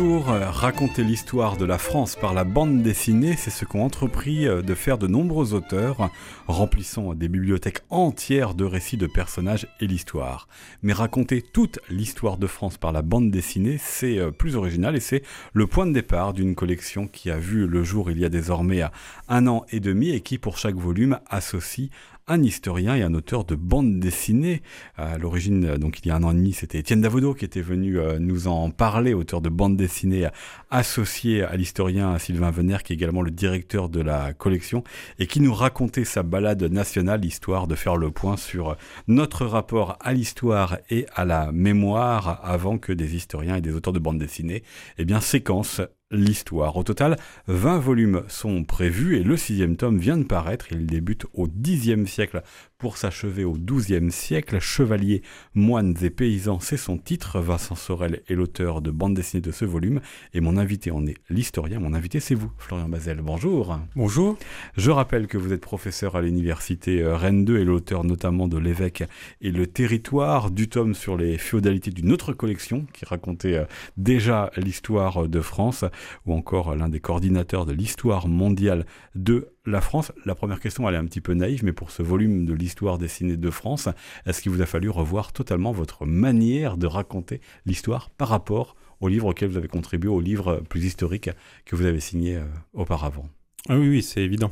Bonjour, raconter l'histoire de la France par la bande dessinée, c'est ce qu'ont entrepris euh, de faire de nombreux auteurs, remplissant des bibliothèques entières de récits de personnages et l'histoire. Mais raconter toute l'histoire de France par la bande dessinée, c'est euh, plus original et c'est le point de départ d'une collection qui a vu le jour il y a désormais un an et demi et qui, pour chaque volume, associe un historien et un auteur de bande dessinée. À l'origine, donc il y a un an et demi, c'était Étienne Davodo qui était venu euh, nous en parler, auteur de bande dessinée associé à l'historien Sylvain Venner, qui est également le directeur de la collection, et qui nous racontait sa balade nationale, histoire de faire le point sur notre rapport à l'histoire et à la mémoire avant que des historiens et des auteurs de bande dessinée eh bien, séquencent l'histoire. Au total, 20 volumes sont prévus et le sixième tome vient de paraître. Il débute au Xe siècle pour s'achever au XIIe siècle. Chevaliers, moines et paysans, c'est son titre. Vincent Sorel est l'auteur de bande dessinée de ce volume et mon invité en est l'historien. Mon invité, c'est vous, Florian Bazel. Bonjour. Bonjour. Je rappelle que vous êtes professeur à l'université euh, Rennes 2 et l'auteur notamment de L'évêque et le territoire, du tome sur les féodalités d'une autre collection qui racontait euh, déjà l'histoire de France ou encore l'un des coordinateurs de l'histoire mondiale de la France. La première question, elle est un petit peu naïve, mais pour ce volume de l'histoire dessinée de France, est-ce qu'il vous a fallu revoir totalement votre manière de raconter l'histoire par rapport au livre auquel vous avez contribué, au livre plus historique que vous avez signé euh, auparavant? Ah oui, oui, c'est évident.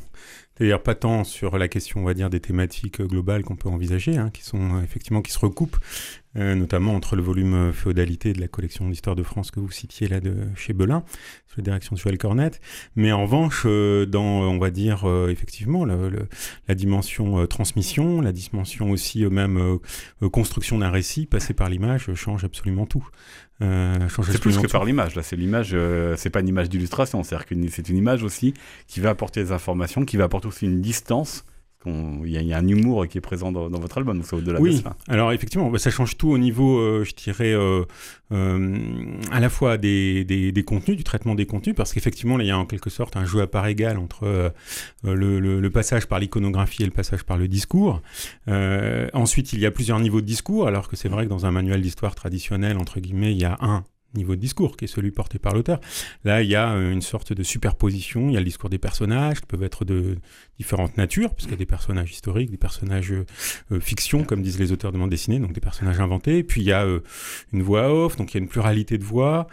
C'est-à-dire pas tant sur la question, on va dire, des thématiques globales qu'on peut envisager, hein, qui sont euh, effectivement qui se recoupent, euh, notamment entre le volume euh, féodalité de la collection d'histoire de France que vous citiez là de chez Belin, sous la direction de Joël Cornette, mais en revanche, dans, on va dire, effectivement, la dimension transmission, la dimension aussi même construction d'un récit passé par l'image change absolument tout. c'est plus que par l'image, là, c'est l'image, c'est pas une image d'illustration, c'est-à-dire que c'est une image aussi qui va apporter des informations, qui va apporter aussi une distance il y, a un humour qui est présent dans, votre album, donc c'est au-delà oui. de ça. Alors effectivement, bah, ça change tout au niveau, euh, je dirais, euh, euh, à la fois des, des, contenus, du traitement des contenus, parce qu'effectivement, il y a en quelque sorte un jeu à part égale entre le, le, passage par l'iconographie et le passage par le discours. ensuite, il y a plusieurs niveaux de discours, alors que c'est vrai que dans un manuel d'histoire traditionnel, entre guillemets, il y a un niveau de discours, qui est celui porté par l'auteur. Là, il y a euh, une sorte de superposition. Il y a le discours des personnages, qui peuvent être de différentes natures, puisqu'il y a des personnages historiques, des personnages euh, euh, fiction, comme disent les auteurs de bande dessinée, donc des personnages inventés. Puis il y a une voix off, donc il y a une pluralité de voix,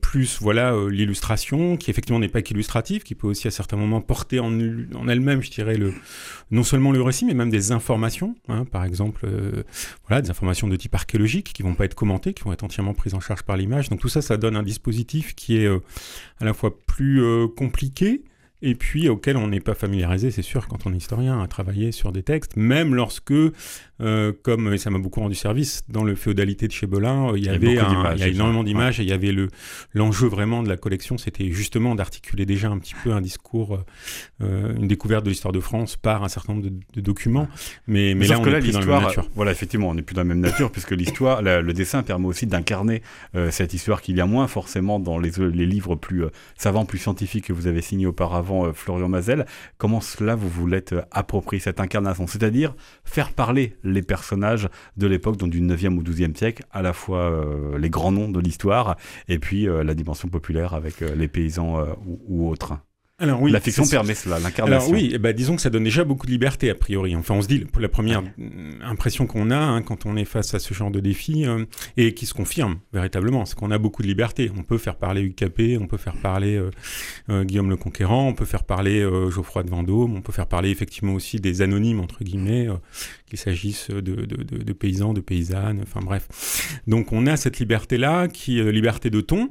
plus voilà l'illustration, qui effectivement n'est pas qu'illustrative, qui peut aussi à certains moments porter en, en elle-même, je dirais, le, non seulement le récit, mais même des informations. Hein, par exemple, voilà, des informations de type archéologique qui vont pas être commentées, qui vont être entièrement prises en charge par l'image. Donc tout ça, ça donne un dispositif qui est euh, à la fois plus euh, compliqué, et puis auquel on n'est pas familiarisé, c'est sûr, quand on est historien, à travailler sur des textes, même lorsque euh, comme et ça m'a beaucoup rendu service dans le féodalité de chez Belin, euh, il y avait il y a énormément d'images et il y avait le l'enjeu vraiment de la collection, c'était justement d'articuler déjà un petit peu un discours, euh, une découverte de l'histoire de France par un certain nombre de, documents. Mais, mais, là, on est plus dans la même nature. Voilà, effectivement, on n'est plus dans la même nature puisque l'histoire, le dessin permet aussi d'incarner cette histoire qu'il y a moins forcément dans les, les livres plus savants, plus scientifiques que vous avez signés auparavant, Florian Mazel. Comment cela vous voulez approprier cette incarnation, c'est-à-dire faire parler les personnages de l'époque, donc du 9e ou 12e siècle, à la fois euh, les grands noms de l'histoire et puis euh, la dimension populaire avec euh, les paysans ou, autres. Alors oui, la fiction permet cela, l'incarnation. Alors oui, eh ben, disons que ça donne déjà beaucoup de liberté a priori. Enfin, on se dit, la première impression qu'on a hein, quand on est face à ce genre de défi, et qui se confirme véritablement, c'est qu'on a beaucoup de liberté. On peut faire parler UKP, on peut faire parler Guillaume le Conquérant, on peut faire parler Geoffroy de Vendôme, on peut faire parler effectivement aussi des anonymes, entre guillemets, qu'il s'agisse de, de, paysans, de paysannes, enfin bref. Donc on a cette liberté-là, qui est liberté de ton,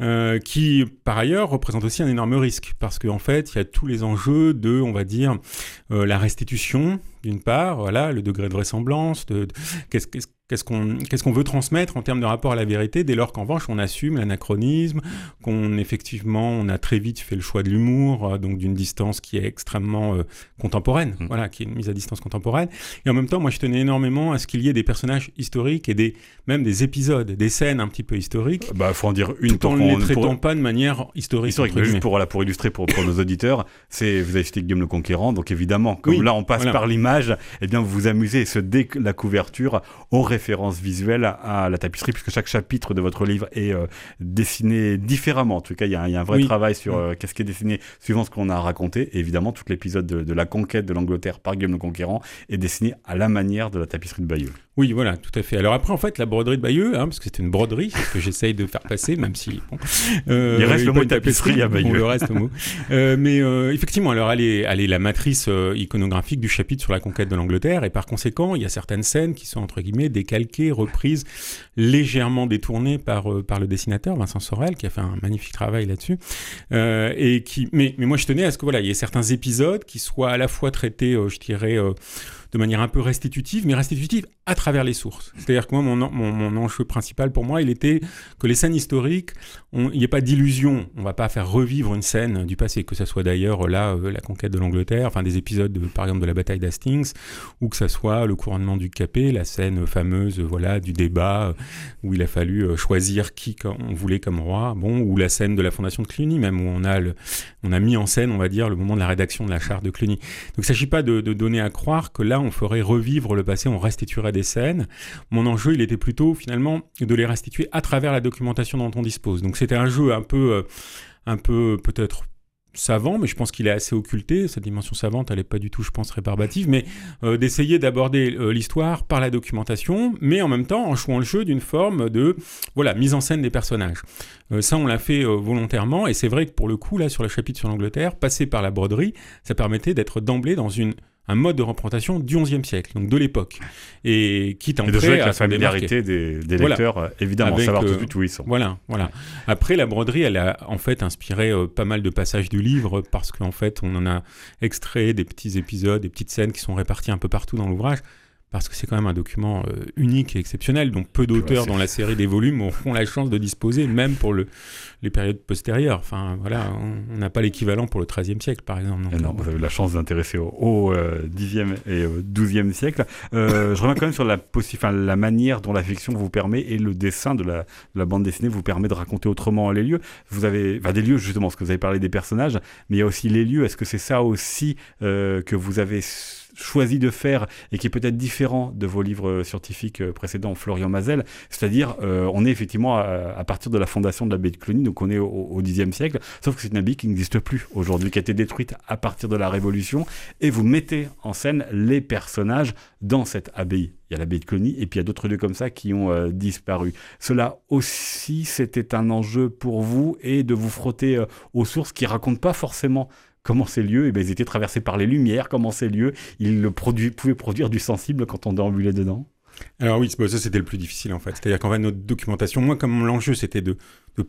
euh, qui par ailleurs représente aussi un énorme risque, parce qu'en fait, il y a tous les enjeux de, on va dire, euh, la restitution, d'une part, voilà, le degré de vraisemblance, de, qu'est-ce, qu'est-ce qu'on qu'est-ce qu'on veut transmettre en termes de rapport à la vérité dès lors qu'en revanche on assume l'anachronisme, qu'on effectivement on a très vite fait le choix de l'humour, euh, donc d'une distance qui est extrêmement euh, contemporaine, mmh. voilà, qui est une mise à distance contemporaine. Et en même temps, moi je tenais énormément à ce qu'il y ait des personnages historiques et des même des épisodes, des scènes un petit peu historiques. Bah faut en dire une tout en ne les traitant pas de manière historique. historique juste pour pour illustrer pour, pour nos auditeurs, c'est vous avez cité Guillaume le Conquérant, donc évidemment comme là on passe par l'image, eh bien vous vous amusez et ce dès la couverture on réfère référence visuelle à la tapisserie, puisque chaque chapitre de votre livre est dessiné différemment. En tout cas, il y, a un vrai travail sur mm. qu'est-ce qui est dessiné suivant ce qu'on a raconté. Et évidemment, tout l'épisode de, la conquête de l'Angleterre par Guillaume le Conquérant est dessiné à la manière de la tapisserie de Bayeux. Oui, voilà, tout à fait. Alors après, en fait, la broderie de Bayeux, hein, parce que c'était une broderie, c'est ce que j'essaye de faire passer, même si... Bon, euh, il reste le mot tapisserie à Bayeux. le reste mot. Euh, mais euh, effectivement, alors elle est, elle est la matrice euh, iconographique du chapitre sur la conquête de l'Angleterre, et par conséquent, il y a certaines scènes qui sont, entre guillemets, décalquées, reprises, légèrement détournées par, euh, par le dessinateur, Vincent Sorel, qui a fait un magnifique travail là-dessus. et qui... mais, mais moi, je tenais à ce que, voilà, il y ait certains épisodes qui soient à la fois traités, je dirais de manière un peu restitutive, mais restitutive à travers les sources. C'est-à-dire que moi, mon, enjeu principal pour moi, il était que les scènes historiques, il n'y ait pas d'illusion. On va pas faire revivre une scène du passé, que ce soit d'ailleurs là euh, la conquête de l'Angleterre, enfin des épisodes, de, par exemple, de la bataille d'Hastings, ou que ce soit le couronnement du Capet, la scène fameuse, voilà, du débat euh, où il a fallu euh, choisir qui on voulait comme roi, bon, ou la scène de la fondation de Cluny, même où on a on a mis en scène, on va dire, le moment de la rédaction de la charte de Cluny. Donc, il ne s'agit pas de donner à croire que là, on ferait revivre le passé, on restituerait des scènes. Mon enjeu, il était plutôt finalement de les restituer à travers la documentation dont on dispose. Donc c'était un jeu un peu, euh, un peu peut-être savant, mais je pense qu'il est assez occulté. Sa dimension savante, elle n'est pas du tout, je pense, rébarbative, mais euh, d'essayer d'aborder euh, l'histoire par la documentation, mais en même temps en jouant le jeu d'une forme de voilà mise en scène des personnages. Ça, on l'a fait volontairement, et c'est vrai que pour le coup, là, sur le chapitre sur l'Angleterre, passer par la broderie, ça permettait d'être d'emblée dans une un mode de représentation du XIe siècle, donc de l'époque, et qui à de la familiarité des, lecteurs, euh, évidemment, savoir tout de euh, suite où ils sont. Voilà, voilà. Après, la broderie, elle a en fait inspiré euh, pas mal de passages du livre parce qu'en fait, on en a extrait des petits épisodes, des petites scènes qui sont réparties un peu partout dans l'ouvrage parce que c'est quand même un document euh, unique et exceptionnel, donc peu d'auteurs dans la série des volumes auront la chance de disposer, même pour le, les périodes postérieures. Enfin, voilà, on n'a pas l'équivalent pour le XIIIe siècle, par exemple. Non, non, vous avez la chance d'intéresser au, au euh, Xe et au XIIe siècle. Euh, je reviens quand même sur la, enfin, la manière dont la fiction vous permet et le dessin de la, de la, bande dessinée vous permet de raconter autrement les lieux. Vous avez enfin, des lieux, justement, parce que vous avez parlé des personnages, mais il y a aussi les lieux. Est-ce que c'est ça aussi que vous avez choisi de faire et qui est peut-être différent de vos livres scientifiques euh, précédents, Florian Mazel. C'est-à-dire, euh, on est effectivement à, partir de la fondation de l'abbaye de Cluny, donc on est au Xe siècle, sauf que c'est une abbaye qui n'existe plus aujourd'hui, qui a été détruite à partir de la Révolution, et vous mettez en scène les personnages dans cette abbaye. Il y a l'abbaye de Cluny, et puis il y a d'autres lieux comme ça qui ont euh, disparu. Cela aussi, c'était un enjeu pour vous, et de vous frotter aux sources qui racontent pas forcément comment ces lieux, eh bien, ils étaient traversés par les lumières, comment ces lieux, ils le pouvaient produire du sensible quand on déambulait dedans alors oui, ça c'était le plus difficile en fait. C'est-à-dire qu'en fait notre documentation, moi comme l'enjeu c'était de,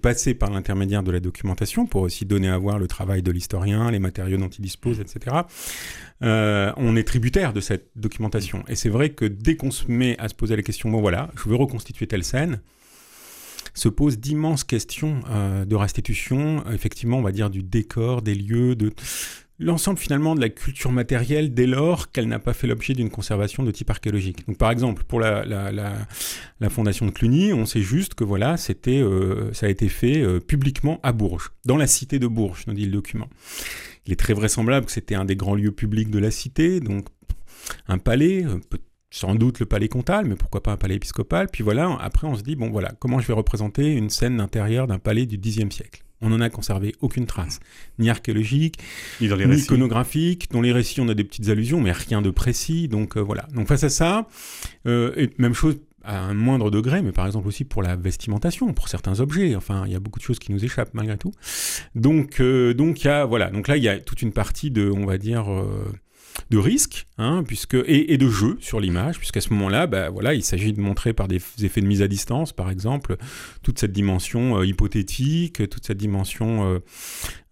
passer par l'intermédiaire de la documentation pour aussi donner à voir le travail de l'historien, les matériaux dont il dispose, etc. Euh, on est tributaire de cette documentation. Et c'est vrai que dès qu'on se met à se poser la question, bon voilà, je veux reconstituer telle scène, se posent d'immenses questions euh, de restitution, effectivement, on va dire du décor, des lieux, de l'ensemble finalement de la culture matérielle dès lors qu'elle n'a pas fait l'objet d'une conservation de type archéologique. Donc par exemple, pour la, la, la, fondation de Cluny, on sait juste que voilà, c'était, euh, ça a été fait euh, publiquement à Bourges, dans la cité de Bourges, nous dit le document. Il est très vraisemblable que c'était un des grands lieux publics de la cité, donc un palais, peut sans doute le palais comtal, mais pourquoi pas un palais épiscopal? Puis voilà, après on se dit, bon voilà, comment je vais représenter une scène d'intérieur d'un palais du Xe siècle? On n'en a conservé aucune trace, ni archéologique, ni, iconographique. Dans les récits, on a des petites allusions, mais rien de précis. Donc euh, voilà. Donc face à ça, euh, et même chose à un moindre degré, mais par exemple aussi pour la vestimentation, pour certains objets. Enfin, il y a beaucoup de choses qui nous échappent malgré tout. Donc, euh, donc il y a voilà. Donc là, il y a toute une partie de, on va dire de risque, hein, puisque, et, de jeu sur l'image, puisqu'à ce moment-là, bah, voilà, il s'agit de montrer par des effets de mise à distance, par exemple, toute cette dimension euh, hypothétique, toute cette dimension euh,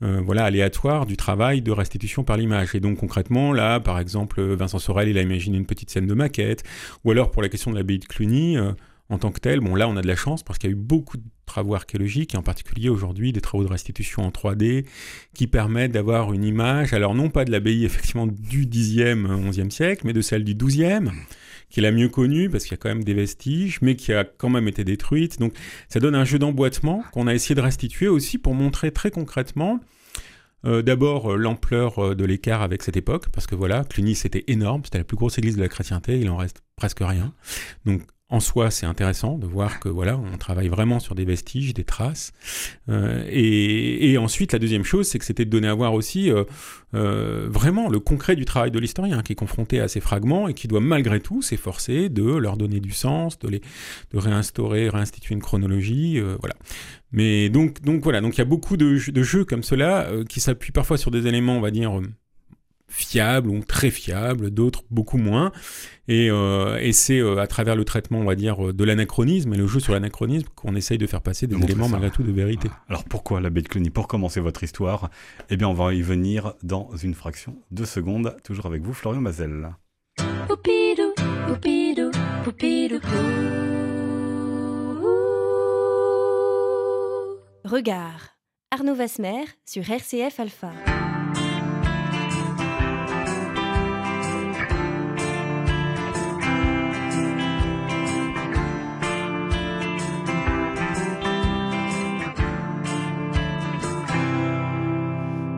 euh, voilà, aléatoire du travail de restitution par l'image. Et donc concrètement, là, par exemple, Vincent Sorel, il a imaginé une petite scène de maquette, ou alors pour la question de l'abbaye de Cluny, en tant que tel, bon là on a de la chance parce qu'il y a eu beaucoup de travaux archéologiques, et en particulier aujourd'hui des travaux de restitution en 3D, qui permettent d'avoir une image, alors non pas de l'abbaye effectivement du 10e, 11e siècle, mais de celle du 12e, qui est la mieux connue parce qu'il y a quand même des vestiges, mais qui a quand même été détruite. Donc ça donne un jeu d'emboîtement qu'on a essayé de restituer aussi pour montrer très concrètement euh, D'abord, euh, l'ampleur euh, de l'écart avec cette époque, parce que voilà, Cluny c'était énorme, c'était la plus grosse église de la chrétienté, il en reste presque rien. Donc en soi, c'est intéressant de voir que voilà, on travaille vraiment sur des vestiges, des traces. Euh, et, ensuite, la deuxième chose, c'est que c'était de donner à voir aussi euh, euh, vraiment le concret du travail de l'historien, qui est confronté à ces fragments et qui doit malgré tout s'efforcer de leur donner du sens, de les de réinstaurer, réinstituer une chronologie, voilà. Mais donc, donc voilà, donc il y a beaucoup de, de jeux comme cela qui s'appuient parfois sur des éléments, on va dire fiables ou très fiables, d'autres beaucoup moins. Et, euh, c'est euh, à travers le traitement, on va dire, de l'anachronisme et le jeu sur l'anachronisme qu'on essaye de faire passer des éléments malgré tout de vérité. Alors pourquoi la de Cluny Pour commencer votre histoire, eh bien on va y venir dans une fraction de seconde, toujours avec vous Florian Mazel. Regard. Arnaud Vasmer sur RCF Alpha.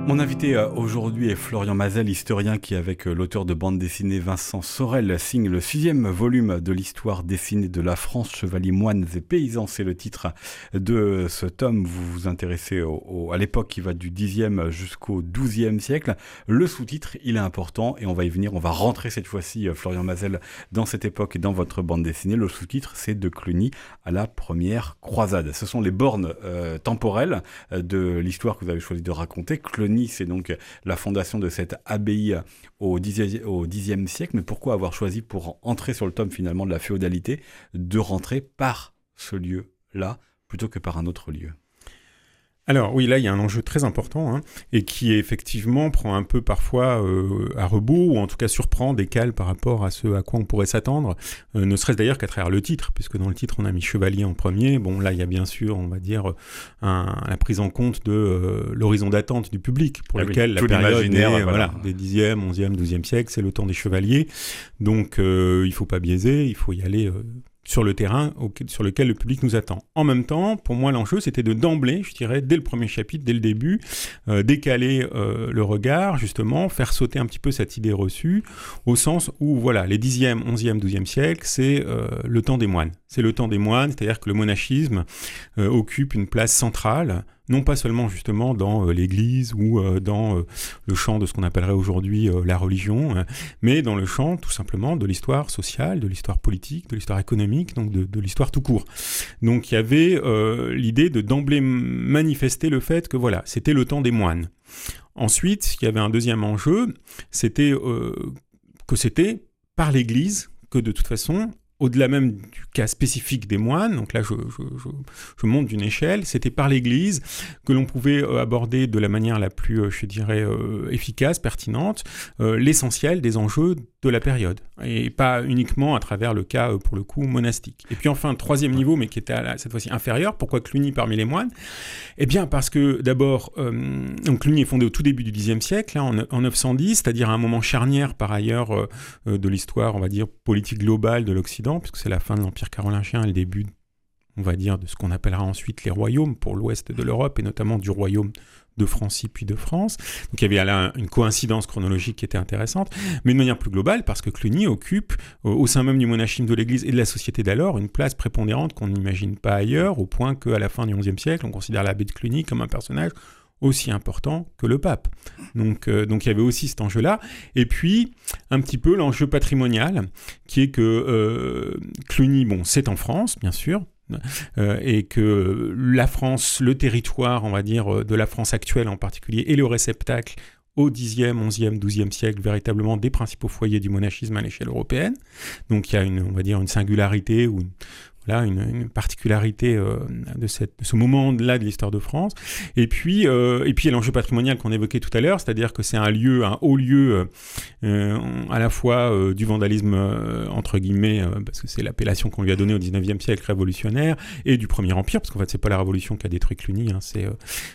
Mon invité euh, aujourd'hui est Florian Mazel, historien qui, avec euh, l'auteur de bande dessinée Vincent Sorel, signe le sixième volume de l'histoire dessinée de la France, chevaliers, moines et paysans. C'est le titre de ce tome. Vous vous intéressez à l'époque qui va du 10e jusqu'au 12e siècle. Le sous-titre, il est important et on va y venir. On va rentrer cette fois-ci, euh, Florian Mazel, dans cette époque et dans votre bande dessinée. Le sous-titre, c'est de Cluny à la première croisade. Ce sont les bornes temporelles de l'histoire que vous avez choisi de raconter. C'est donc la fondation de cette abbaye au Xe siècle. Mais pourquoi avoir choisi pour entrer sur le tome finalement de la féodalité de rentrer par ce lieu-là plutôt que par un autre lieu? Alors oui, là, il y a un enjeu très important hein, et qui effectivement prend un peu parfois euh, à rebours ou en tout cas surprend, décale par rapport à ce à quoi on pourrait s'attendre, euh, ne serait-ce d'ailleurs qu'à travers le titre, puisque dans le titre on a mis chevalier en premier. Bon, là, il y a bien sûr, on va dire, la prise en compte de euh, l'horizon d'attente du public pour ah lequel la période est, voilà. des 10e, 11e, 12e siècle, c'est le temps des chevaliers. Donc il faut pas biaiser, il faut y aller sur le terrain sur lequel le public nous attend. En même temps, pour moi, l'enjeu, c'était de d'emblée, je dirais, dès le premier chapitre, dès le début, euh, décaler euh, le regard, justement, faire sauter un petit peu cette idée reçue, au sens où, voilà, les 10e, 11e, 12e siècles, c'est euh, le temps des moines. C'est le temps des moines, c'est-à-dire que le monachisme occupe une place centrale non pas seulement justement dans euh, l'Église ou euh, dans euh, le champ de ce qu'on appellerait aujourd'hui la religion, hein, mais dans le champ tout simplement de l'histoire sociale, de l'histoire politique, de l'histoire économique, donc de, l'histoire tout court. Donc il y avait l'idée de d'emblée manifester le fait que voilà, c'était le temps des moines. Ensuite, il y avait un deuxième enjeu, c'était que c'était par l'Église que de toute façon au-delà même du cas spécifique des moines, donc là je, monte d'une échelle, c'était par l'Église que l'on pouvait euh, aborder de la manière la plus, euh, je dirais, euh, efficace, pertinente, l'essentiel des enjeux de la période, et pas uniquement à travers le cas, pour le coup, monastique. Et puis enfin, troisième niveau, mais qui était cette fois-ci inférieur, pourquoi Cluny parmi les moines? Eh bien parce que d'abord, donc Cluny est fondé au tout début du Xe siècle, hein, en, 910, c'est-à-dire à un moment charnière par ailleurs de l'histoire, on va dire, politique globale de l'Occident, puisque c'est la fin de l'Empire carolingien et le début, on va dire, de ce qu'on appellera ensuite les royaumes pour l'ouest de l'Europe, et notamment du royaume de Francie puis de France. Donc il y avait là une coïncidence chronologique qui était intéressante, mais de manière plus globale, parce que Cluny occupe, au sein même du monachisme de l'Église et de la société d'alors, une place prépondérante qu'on n'imagine pas ailleurs, au point qu'à la fin du XIe siècle, on considère l'abbé de Cluny comme un personnage aussi important que le pape. Donc, euh, donc il y avait aussi cet enjeu-là. Et puis, un petit peu l'enjeu patrimonial, qui est que euh, Cluny, bon, c'est en France, bien sûr, euh, et que la France, le territoire, on va dire, de la France actuelle en particulier, est le réceptacle au Xe, XIe, XIIe siècle, véritablement des principaux foyers du monachisme à l'échelle européenne. Donc il y a une, on une singularité ou voilà, une, particularité euh, de, cette, ce moment-là de l'histoire de France. Et puis, euh, et puis l'enjeu patrimonial qu'on évoquait tout à l'heure, c'est-à-dire que c'est un lieu, un haut lieu, euh, à la fois du vandalisme entre guillemets, parce que c'est l'appellation qu'on lui a donnée au 19e siècle révolutionnaire, et du Premier Empire, parce qu'en fait c'est pas la Révolution qui a détruit Cluny, hein, c'est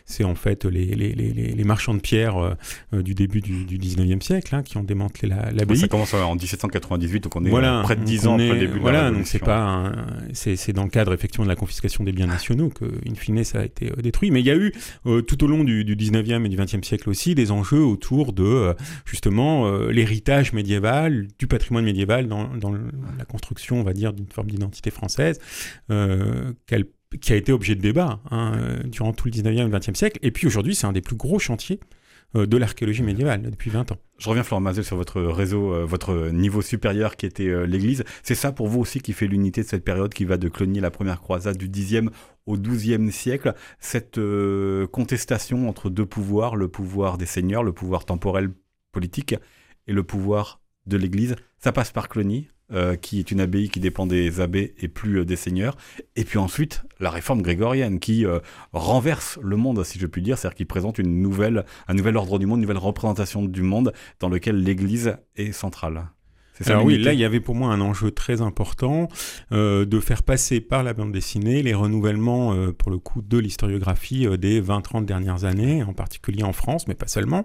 c'est en fait les, les, les, les, marchands de pierre du début du, du 19e siècle hein, qui ont démantelé l'abbaye. La, ça commence en 1798, donc on est près de 10 ans après le début voilà, de la Révolution. donc c'est pas c'est dans le cadre effectivement de la confiscation des biens nationaux que, in fine, ça a été détruit. Mais il y a eu tout au long du, du 19e et du 20e siècle aussi des enjeux autour de justement l'héritage médiéval, du patrimoine médiéval dans, la construction, on va dire, d'une forme d'identité française, qui a été objet de débat hein, durant tout le 19e et le 20e siècle. Et puis aujourd'hui, c'est un des plus gros chantiers euh, de l'archéologie médiévale depuis 20 ans. Je reviens, Florent Mazel, sur votre réseau, euh, votre niveau supérieur qui était euh, l'Église. C'est ça pour vous aussi qui fait l'unité de cette période qui va de Clonie, la première croisade du 10e au 12e siècle, cette contestation entre deux pouvoirs, le pouvoir des seigneurs, le pouvoir temporel politique et le pouvoir de l'Église. Ça passe par Clonie, euh, qui est une abbaye qui dépend des abbés et plus euh, des seigneurs. Et puis ensuite, la réforme grégorienne qui euh, renverse le monde, si je puis dire, c'est-à-dire qui présente une nouvelle, un nouvel ordre du monde, une nouvelle représentation du monde dans lequel l'Église est centrale. Alors oui, là, il y avait pour moi un enjeu très important de faire passer par la bande dessinée les renouvellements, pour le coup, de l'historiographie des 20-30 dernières années, en particulier en France, mais pas seulement,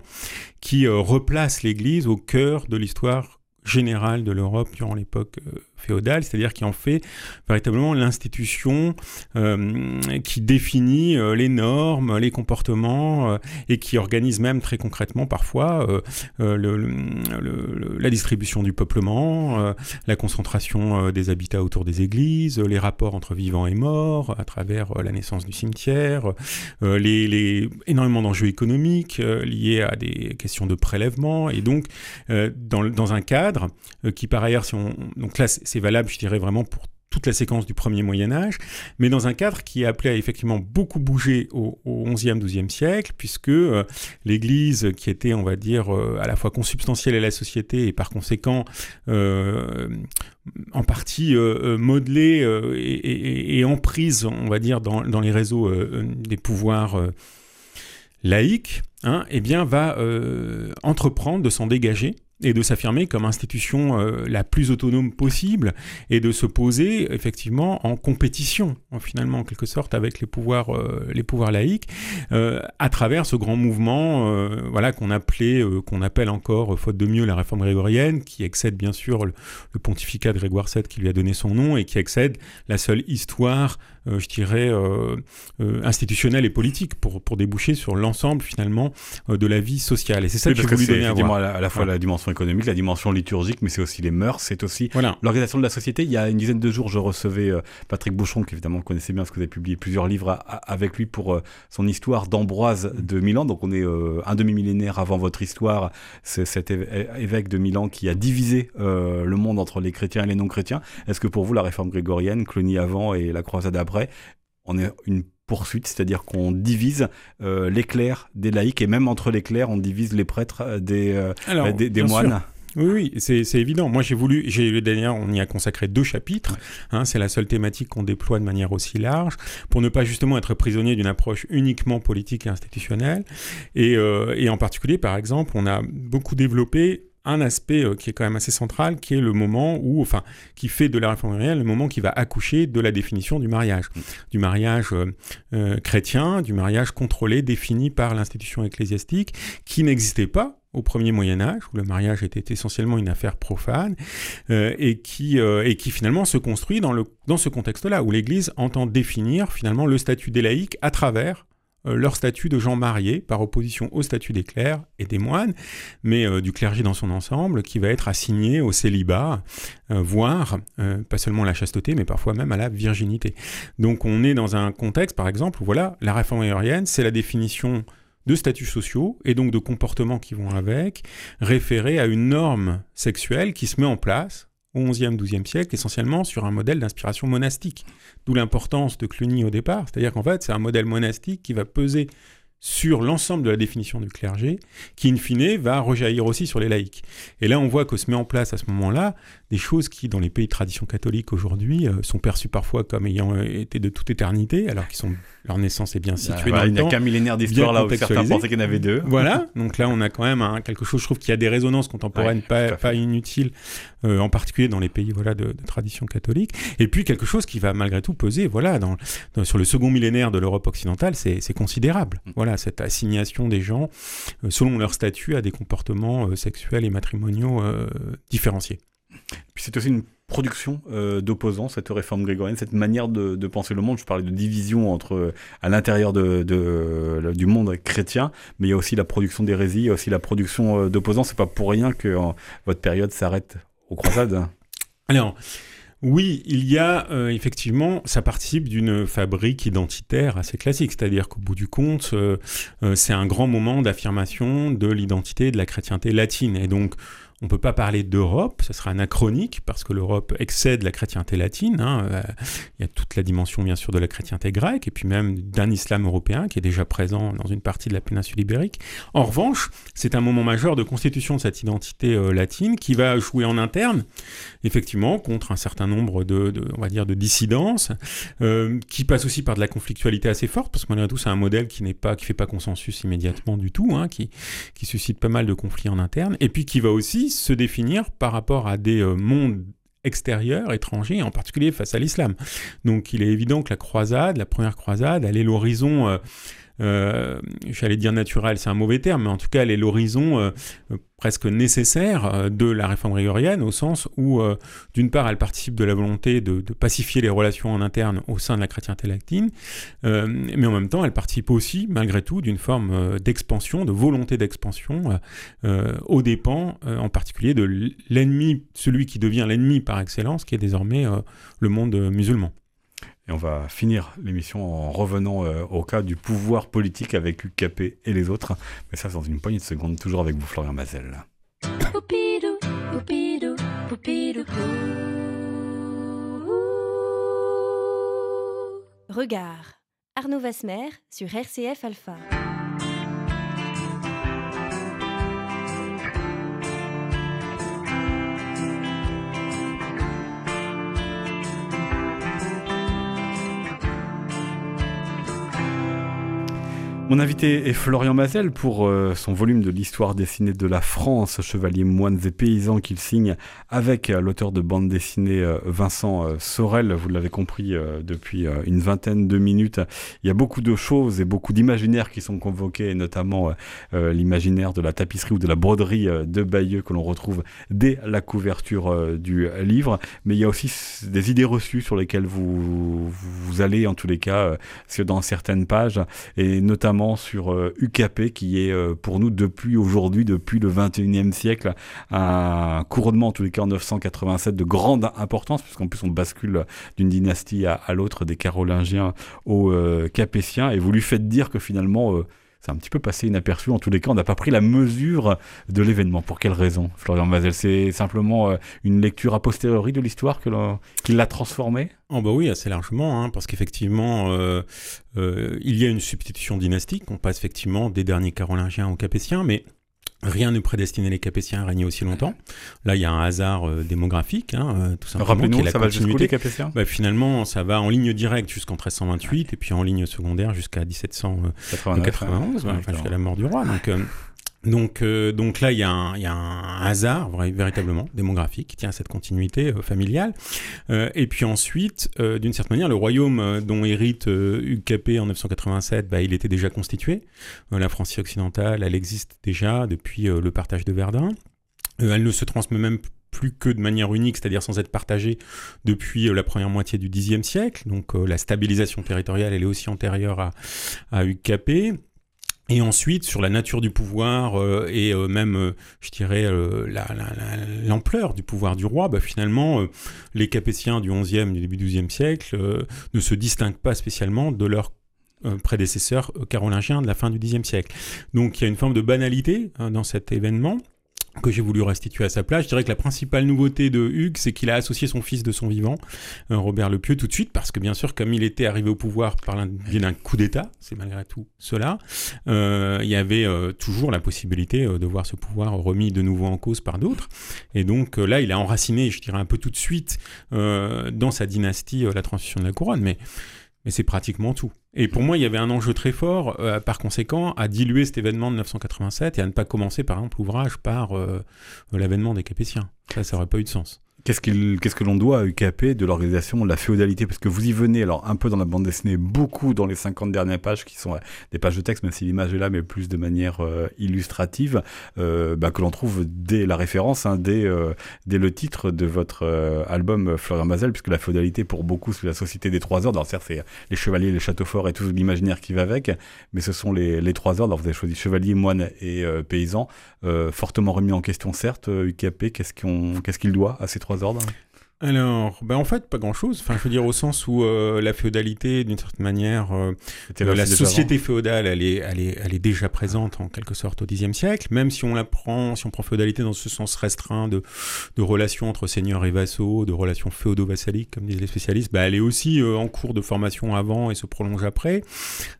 qui replace l'Église au cœur de l'histoire générale de l'Europe durant l'époque euh, féodale, c'est-à-dire qui en fait véritablement l'institution euh, qui définit euh, les normes, les comportements et qui organise même très concrètement parfois la distribution du peuplement, la concentration des habitats autour des églises, les rapports entre vivants et morts à travers la naissance du cimetière, les, énormément d'enjeux économiques liés à des questions de prélèvement et donc dans, un cadre euh, qui par ailleurs, donc là c'est valable, je dirais vraiment pour toute la séquence du premier Moyen Âge, mais dans un cadre qui est appelé à effectivement beaucoup bouger au, XIe, XIIe siècle, puisque euh, l'Église, qui était, on va dire, euh, à la fois consubstantielle à la société et par conséquent en partie modelée et, et, on va dire, dans, dans les réseaux des pouvoirs laïques, hein, eh bien, va entreprendre de s'en dégager et de s'affirmer comme institution euh, la plus autonome possible et de se poser effectivement en compétition finalement en quelque sorte avec les pouvoirs euh, les pouvoirs laïques euh, à travers ce grand mouvement voilà qu'on appelait qu'on appelle encore faute de mieux la réforme grégorienne qui excède bien sûr le, pontificat de Grégoire VII qui lui a donné son nom et qui excède la seule histoire je dirais institutionnelle et politique pour pour déboucher sur l'ensemble finalement de la vie sociale et c'est ça que j'ai voulu donner à voir à la, fois la dimension économique, la dimension liturgique, mais c'est aussi les mœurs, c'est aussi l'organisation de la société. Il y a une dizaine de jours, je recevais euh, Patrick Bouchon, qui évidemment connaissait bien, parce que vous avez publié plusieurs livres avec lui pour euh, son histoire d'Ambroise de Milan. Donc on est euh, un demi-millénaire avant votre histoire. C'est cet évêque de Milan qui a divisé le monde entre les chrétiens et les non-chrétiens. Est-ce que pour vous, la réforme grégorienne, Cluny avant et la croisade après, on est une poursuite, c'est-à-dire qu'on divise euh, les clercs des laïcs, et même entre les clercs, on divise les prêtres euh, des, euh, des, moines. Oui, oui, c'est évident. Moi, j'ai voulu, j'ai d'ailleurs, on y a consacré deux chapitres. Hein, c'est la seule thématique qu'on déploie de manière aussi large pour ne pas justement être prisonnier d'une approche uniquement politique et institutionnelle. Et, et en particulier, par exemple, on a beaucoup développé un aspect euh, qui est quand même assez central, qui est le moment où, enfin, qui fait de la réforme réelle le moment qui va accoucher de la définition du mariage, mm. du mariage euh, euh, chrétien, du mariage contrôlé, défini par l'institution ecclésiastique, qui n'existait pas au premier Moyen Âge, où le mariage était essentiellement une affaire profane, et, qui, et qui finalement se construit dans, le, dans ce contexte-là, où l'Église entend définir finalement le statut des laïcs à travers leur statut de gens mariés, par opposition au statut des clercs et des moines, mais euh, du clergé dans son ensemble, qui va être assigné au célibat, euh, voire pas seulement à la chasteté, mais parfois même à la virginité. Donc on est dans un contexte, par exemple, où voilà, la réforme aérienne, c'est la définition de statuts sociaux et donc de comportements qui vont avec, référés à une norme sexuelle qui se met en place au XIe, XIIe siècle, essentiellement sur un modèle d'inspiration monastique. D'où l'importance de Cluny au départ, c'est-à-dire qu'en fait, c'est un modèle monastique qui va peser sur l'ensemble de la définition du clergé, qui in fine va rejaillir aussi sur les laïcs. Et là, on voit que se met en place à ce moment-là des choses qui, dans les pays de tradition catholique aujourd'hui, euh, sont perçues parfois comme ayant euh, été de toute éternité, alors qu'ils sont leur naissance est bien bah, située dans le temps. Il n'y a qu'un millénaire d'histoire là où certains pensaient qu'il y en avait deux. Voilà, donc là, on a quand même quelque chose, je trouve qu'il y a des résonances contemporaines pas, pas inutiles, euh, en particulier dans les pays voilà, de, tradition catholique. Et puis quelque chose qui va malgré tout peser voilà, dans, sur le second millénaire de l'Europe occidentale, c'est considérable. Mm. Voilà, cette assignation des gens, selon leur statut, à des comportements sexuels et matrimoniaux différenciés. Puis c'est aussi une production d'opposants, cette réforme grégorienne, cette manière de, penser le monde. Je parlais de division entre à l'intérieur de, du monde chrétien, mais il y a aussi la production d'hérésie, il y a aussi la production d'opposants. C'est pas pour rien que votre période s'arrête aux croisades. Alors. Oui, il y a euh, effectivement, ça participe d'une fabrique identitaire assez classique, c'est-à-dire qu'au bout du compte, euh, euh, c'est un grand moment d'affirmation de l'identité de la chrétienté latine. Et donc, on ne peut pas parler d'Europe, ça sera anachronique parce que l'Europe excède la chrétienté latine. Hein. Euh, il y a toute la dimension bien sûr de la chrétienté grecque et puis même d'un islam européen qui est déjà présent dans une partie de la péninsule ibérique. En revanche, c'est un moment majeur de constitution de cette identité euh, latine qui va jouer en interne, effectivement, contre un certain nombre de, on va dire, de dissidences, euh, qui passe aussi par de la conflictualité assez forte parce que malgré tout, c'est un modèle qui n'est pas, fait pas consensus immédiatement du tout, hein, qui, qui suscite pas mal de conflits en interne et puis qui va aussi se définir par rapport à des euh, mondes extérieurs, étrangers, en particulier face à l'islam. Donc il est évident que la croisade, la première croisade, elle est l'horizon euh, j'allais dire naturel, c'est un mauvais terme, mais en tout cas, elle est l'horizon euh, presque nécessaire euh, de la réforme grégorienne, au sens où, d'une part, elle participe de la volonté de, pacifier les relations en interne au sein de la chrétienté latine, mais en même temps, elle participe aussi, malgré tout, d'une forme d'expansion, de volonté d'expansion, aux dépens, en particulier, de l'ennemi, celui qui devient l'ennemi par excellence, qui est désormais le monde musulman. Et on va finir l'émission en revenant euh, au cas du pouvoir politique avec UKP et les autres. Mais ça, dans une poignée de secondes, toujours avec vous, Florian Mazel. Regard. Arnaud Vasmer sur RCF Alpha. Mon invité est Florian Mazel pour euh, son volume de l'histoire dessinée de la France, Chevalier, moines et paysans qu'il signe avec euh, l'auteur de bande dessinée euh, Vincent Sorel. Vous l'avez compris depuis une vingtaine de minutes. Il y a beaucoup de choses et beaucoup d'imaginaires qui sont convoqués, notamment l'imaginaire de la tapisserie ou de la broderie de Bayeux que l'on retrouve dès la couverture du livre. Mais il y a aussi des idées reçues sur lesquelles vous, vous allez, en tous les cas, dans certaines pages, et notamment sur UKP, euh, qui est euh, pour nous depuis aujourd'hui, depuis le 21e siècle, un couronnement, en tous les cas en 987, de grande importance, puisqu'en plus on bascule d'une dynastie à, l'autre, des Carolingiens aux euh, Capétiens, et vous lui faites dire que finalement c'est un petit peu passé inaperçu. En tous les cas, on n'a pas pris la mesure de l'événement. Pour quelle raison, Florian Mazel? C'est simplement une lecture a posteriori de l'histoire qui l'a transformée? Oh bah oui, assez largement, hein, parce qu'effectivement, euh, euh, il y a une substitution dynastique. On passe effectivement des derniers Carolingiens aux Capétiens, mais Rien ne prédestinait les Capétiens à régner aussi longtemps. Là, il y a un hasard euh, démographique, hein, tout simplement. Rappelez-nous, ça va jusqu'où les Capétiens? Bah, Finalement, ça va en ligne directe jusqu'en 1328, et puis en ligne secondaire jusqu'à 1791, jusqu'à la mort du roi. Donc, donc, euh, donc là, il y, a un hasard véritablement démographique qui tient à cette continuité euh, familiale. Euh, et puis ensuite, d'une certaine manière, le royaume dont hérite UKP en 987, bah, il était déjà constitué. la Francie occidentale, elle existe déjà depuis le partage de Verdun. elle ne se transmet même plus que de manière unique, c'est-à-dire sans être partagée depuis la première moitié du Xe siècle. Donc la stabilisation territoriale, elle est aussi antérieure à, à UKP. Et ensuite, sur la nature du pouvoir euh, et euh, même, euh, je dirais, l'ampleur du pouvoir du roi, bah, finalement, les Capétiens du XIe et du début du XIIe siècle ne se distinguent pas spécialement de leurs prédécesseurs carolingiens de la fin du Xe siècle. Donc il y a une forme de banalité hein, dans cet événement que j'ai voulu restituer à sa place. Je dirais que la principale nouveauté de Hugues, c'est qu'il a associé son fils de son vivant, euh, Robert Le Pieux, tout de suite, parce que bien sûr, comme il était arrivé au pouvoir par d'un coup d'État, c'est malgré tout cela, euh, il y avait euh, toujours la possibilité de voir ce pouvoir remis de nouveau en cause par d'autres. Et donc là, il a enraciné, je dirais un peu tout de suite, dans sa dynastie, la transition de la couronne. Mais mais c'est pratiquement tout. Et pour moi, il y avait un enjeu très fort, euh, par conséquent, à diluer cet événement de 1987 et à ne pas commencer, par exemple, l'ouvrage par euh, l'avènement des Capétiens. Ça, ça n'aurait pas eu de sens. Qu'est-ce, qu'est-ce que l'on doit à UKP de l'organisation de la féodalité? Parce que vous y venez, alors un peu dans la bande dessinée, beaucoup dans les 50 dernières pages, qui sont des pages de texte, même si l'image est là, mais plus de manière illustrative, bah, que l'on trouve dès la référence, hein, dès, dès, le titre de votre album Florian Mazel, puisque la féodalité, pour beaucoup, c'est la société des trois ordres. Alors certes, c'est les chevaliers, les châteaux forts et tout l'imaginaire qui va avec, mais ce sont les, les trois ordres. Alors, vous avez choisi chevalier, moine et paysan, fortement remis en question, certes, UKP, qu'est-ce, qu'on, qu'est-ce qu'il doit à ces trois ordres alors, ben en fait, pas grand-chose. Enfin, je veux dire au sens où euh, la féodalité, d'une certaine manière, euh, la société féodale, elle est, elle, est, elle est déjà présente en quelque sorte au Xe siècle. Même si on la prend, si on prend féodalité dans ce sens restreint de, de relations entre seigneurs et vassaux, de relations féodo-vassaliques, comme disent les spécialistes, ben, elle est aussi euh, en cours de formation avant et se prolonge après.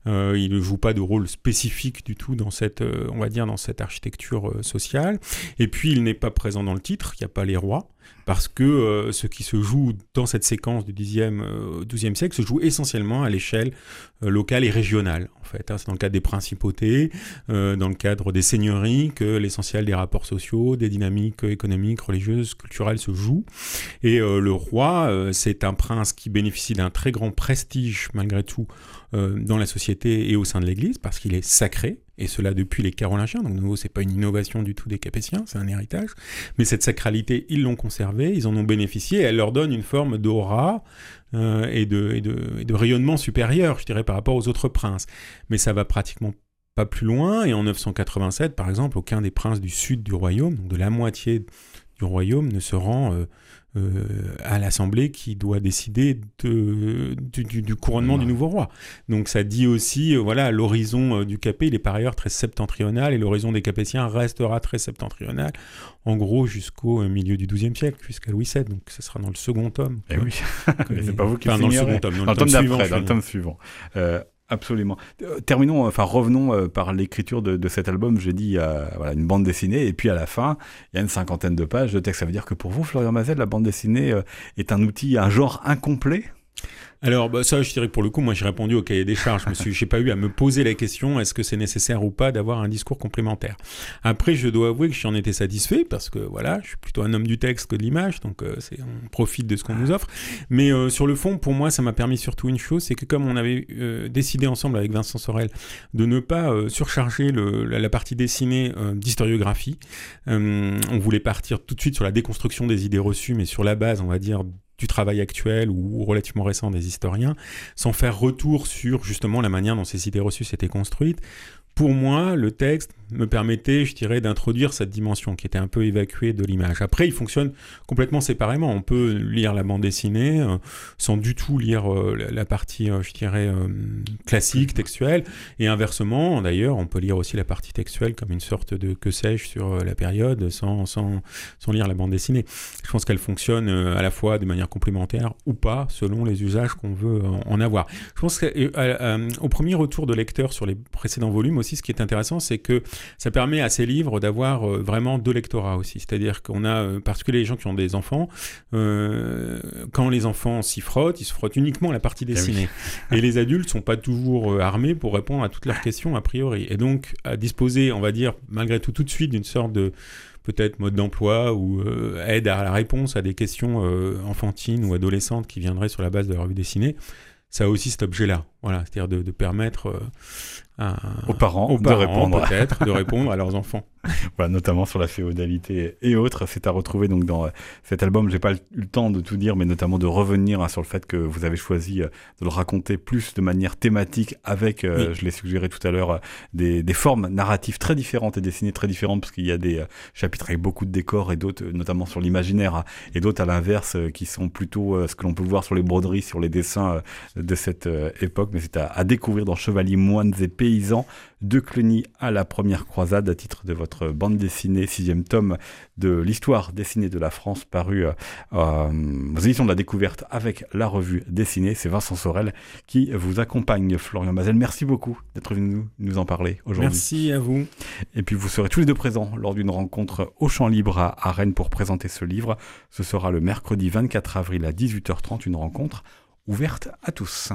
il ne joue pas de rôle spécifique du tout dans cette, on va dire, dans cette architecture sociale. Et puis, il n'est pas présent dans le titre. Il n'y a pas les rois parce que euh, ce qui se joue dans cette séquence du 10e, euh, 12e siècle se joue essentiellement à l'échelle euh, locale et régionale. En fait, hein. c'est dans le cadre des principautés, dans le cadre des seigneuries que l'essentiel des rapports sociaux, des dynamiques économiques, religieuses, culturelles se joue. Et le roi, c'est un prince qui bénéficie d'un très grand prestige malgré tout dans la société et au sein de l'Église parce qu'il est sacré et cela depuis les Carolingiens. Donc, de nouveau, c'est pas une innovation du tout des Capétiens, c'est un héritage. Mais cette sacralité, ils l'ont conservée, ils en ont bénéficié, elle leur donne une forme d'aura euh, et, de, rayonnement supérieur, je dirais, par rapport aux autres princes. Mais ça va pratiquement pas plus loin, et en 987, par exemple, aucun des princes du sud du royaume, de la moitié du royaume, ne se rend euh, euh, à l'Assemblée qui doit décider de, du, couronnement du nouveau roi. Donc ça dit aussi, euh, voilà, l'horizon euh, du Capet, il est par ailleurs très septentrional et l'horizon des Capétiens restera très septentrional, en gros jusqu'au milieu du XIIe siècle, jusqu'à Louis VII. Donc ce sera dans le second tome. Eh oui, c'est pas vous qui enfin, dans le second tome, dans, le tome, d'après, dans le tome suivant. Absolument. Euh, terminons, enfin revenons euh, par l'écriture de, cet album. J'ai dit voilà, une bande dessinée et puis à la fin, il y a une cinquantaine de pages de texte. Ça veut dire que pour vous, Florian Mazel, la bande dessinée euh, est un outil, un genre incomplet? Alors, bah, ça, je dirais que pour le coup, moi, j'ai répondu au cahier des charges. Je n'ai pas eu à me poser la question est-ce que c'est nécessaire ou pas d'avoir un discours complémentaire? Après, je dois avouer que j'en étais satisfait parce que voilà, je suis plutôt un homme du texte que de l'image, donc euh, c'est, on profite de ce qu'on nous offre. Mais euh, sur le fond, pour moi, ça m'a permis surtout une chose c'est que comme on avait euh, décidé ensemble avec Vincent Sorel de ne pas surcharger le, la, la, partie dessinée d'historiographie, on voulait partir tout de suite sur la déconstruction des idées reçues, mais sur la base, on va dire, du travail actuel ou relativement récent des historiens, sans faire retour sur justement la manière dont ces idées reçues s'étaient construites. Pour moi, le texte me permettait, je dirais, d'introduire cette dimension qui était un peu évacuée de l'image. Après, il fonctionne complètement séparément. On peut lire la bande dessinée euh, sans du tout lire euh, la, partie, euh, je dirais, classique, textuelle. Et inversement, d'ailleurs, on peut lire aussi la partie textuelle comme une sorte de que sais-je sur la période sans, sans, sans, lire la bande dessinée. Je pense qu'elle fonctionne à la fois de manière complémentaire ou pas, selon les usages qu'on veut en avoir. Je pense qu'au premier retour de lecteur sur les précédents volumes aussi, ce qui est intéressant, c'est que ça permet à ces livres d'avoir euh, vraiment deux lectorats aussi. C'est-à-dire qu'on a, euh, parce que les gens qui ont des enfants, euh, quand les enfants s'y frottent, ils se frottent uniquement la partie eh dessinée. Et les adultes sont pas toujours armés pour répondre à toutes leurs questions a priori. Et donc, à disposer, on va dire, malgré tout, tout de suite d'une sorte de peut-être mode d'emploi ou aide à la réponse à des questions enfantines ou adolescentes qui viendraient sur la base de la revue dessinée, ça a aussi cet objet-là. Voilà, c'est-à-dire de, de, permettre aux parents, de répondre peut-être, de répondre à leurs enfants. voilà, notamment sur la féodalité et autres. C'est à retrouver donc dans euh, cet album. J'ai pas eu le temps de tout dire, mais notamment de revenir hein, sur le fait que vous avez choisi euh, de le raconter plus de manière thématique avec, euh, je l'ai suggéré tout à l'heure, des, des, formes narratives très différentes et dessinées très différentes, parce qu'il y a des chapitres avec beaucoup de décors et d'autres, notamment sur l'imaginaire, hein, et d'autres à l'inverse qui sont plutôt ce que l'on peut voir sur les broderies, sur les dessins de cette époque. Mais c'est à, à découvrir dans Chevaliers, Moines et Pays de Cluny à la première croisade, à titre de votre bande dessinée, sixième tome de l'histoire dessinée de la France, paru euh, aux éditions de la découverte avec la revue dessinée. C'est Vincent Sorel qui vous accompagne, Florian Mazel. Merci beaucoup d'être venu nous en parler aujourd'hui. Merci à vous. Et puis vous serez tous les deux présents lors d'une rencontre au Champ Libre à Rennes pour présenter ce livre. Ce sera le mercredi 24 avril à 18h30, une rencontre ouverte à tous.